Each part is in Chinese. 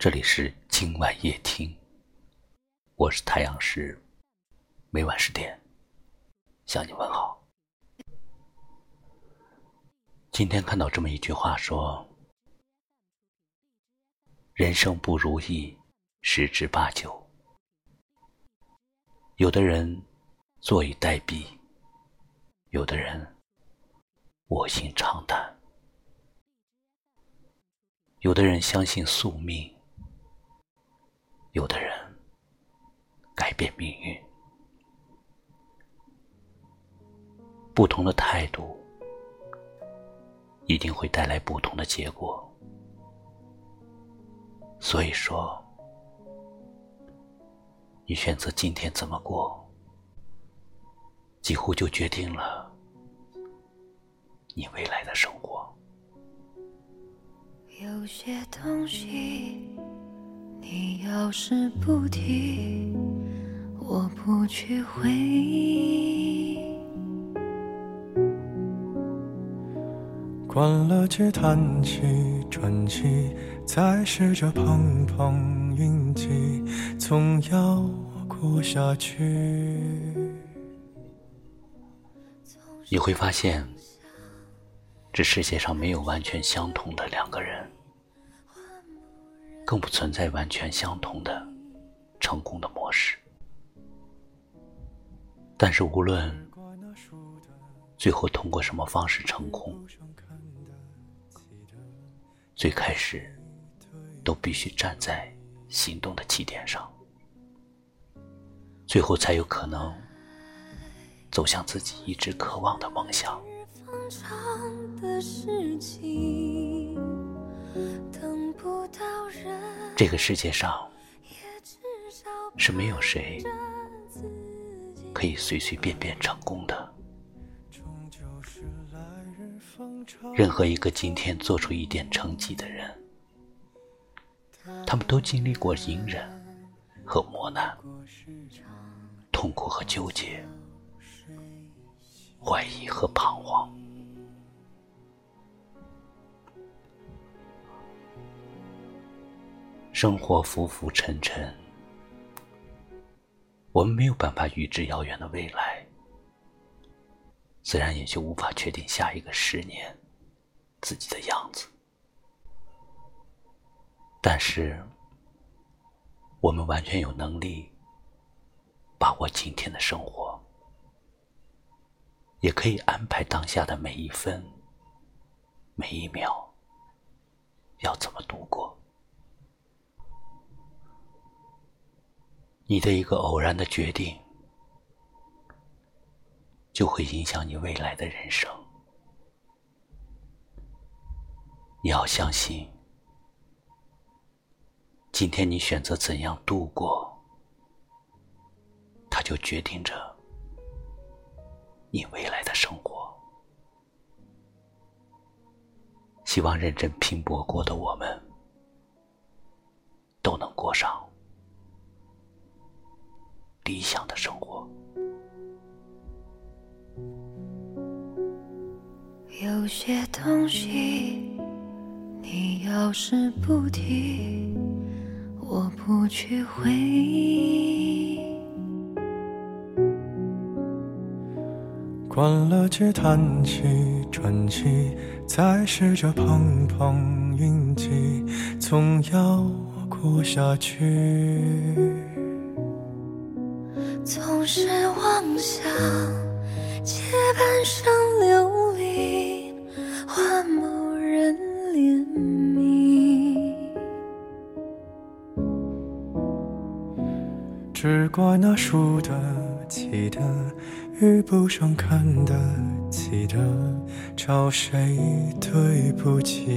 这里是今晚夜听，我是太阳石，每晚十点向你问好。今天看到这么一句话说：“人生不如意十之八九，有的人坐以待毙，有的人卧薪尝胆，有的人相信宿命。”有的人改变命运，不同的态度一定会带来不同的结果。所以说，你选择今天怎么过，几乎就决定了你未来的生活。有些东西。你要是不提，我不去回忆。关了机，叹气，喘气，再试着碰碰运气，总要过下去。你会发现，这世界上没有完全相同的两个人。更不存在完全相同的成功的模式，但是无论最后通过什么方式成功，最开始都必须站在行动的起点上，最后才有可能走向自己一直渴望的梦想。这个世界上是没有谁可以随随便便成功的。任何一个今天做出一点成绩的人，他们都经历过隐忍和磨难，痛苦和纠结，怀疑和彷徨。生活浮浮沉沉，我们没有办法预知遥远的未来，自然也就无法确定下一个十年自己的样子。但是，我们完全有能力把握今天的生活，也可以安排当下的每一分、每一秒要怎么度过。你的一个偶然的决定，就会影响你未来的人生。你要相信，今天你选择怎样度过，它就决定着你未来的生活。希望认真拼搏过的我们，理想的生活。有些东西，你要是不提，我不去回忆。关了机，叹气，喘气，再试着碰碰运气，总要过下去。是妄想借半生流离换某人怜悯，只怪那输得起的遇不上看得起的，找谁对不起？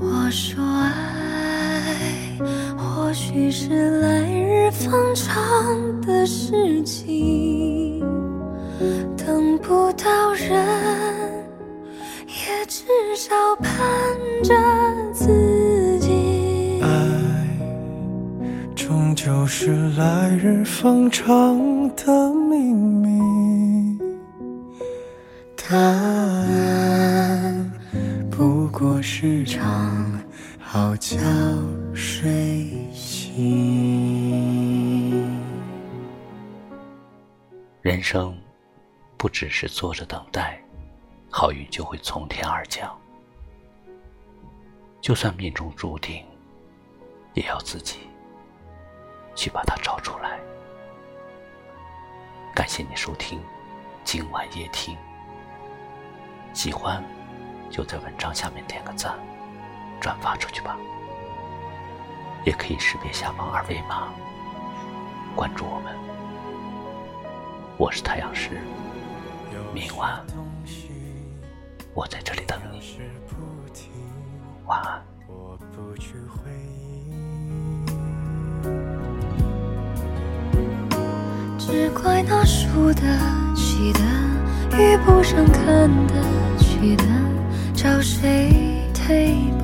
我说。许是来日方长的事情，等不到人，也至少盼着自己。爱，终究是来日方长的秘密。答案，不过是场好觉睡人生不只是坐着等待，好运就会从天而降。就算命中注定，也要自己去把它找出来。感谢你收听今晚夜听，喜欢就在文章下面点个赞，转发出去吧。也可以识别下方二维码关注我们。我是太阳石，明晚我在这里等你。晚安。我不去回忆，只怪那输得起的遇不上看得起的，找谁对不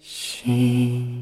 心。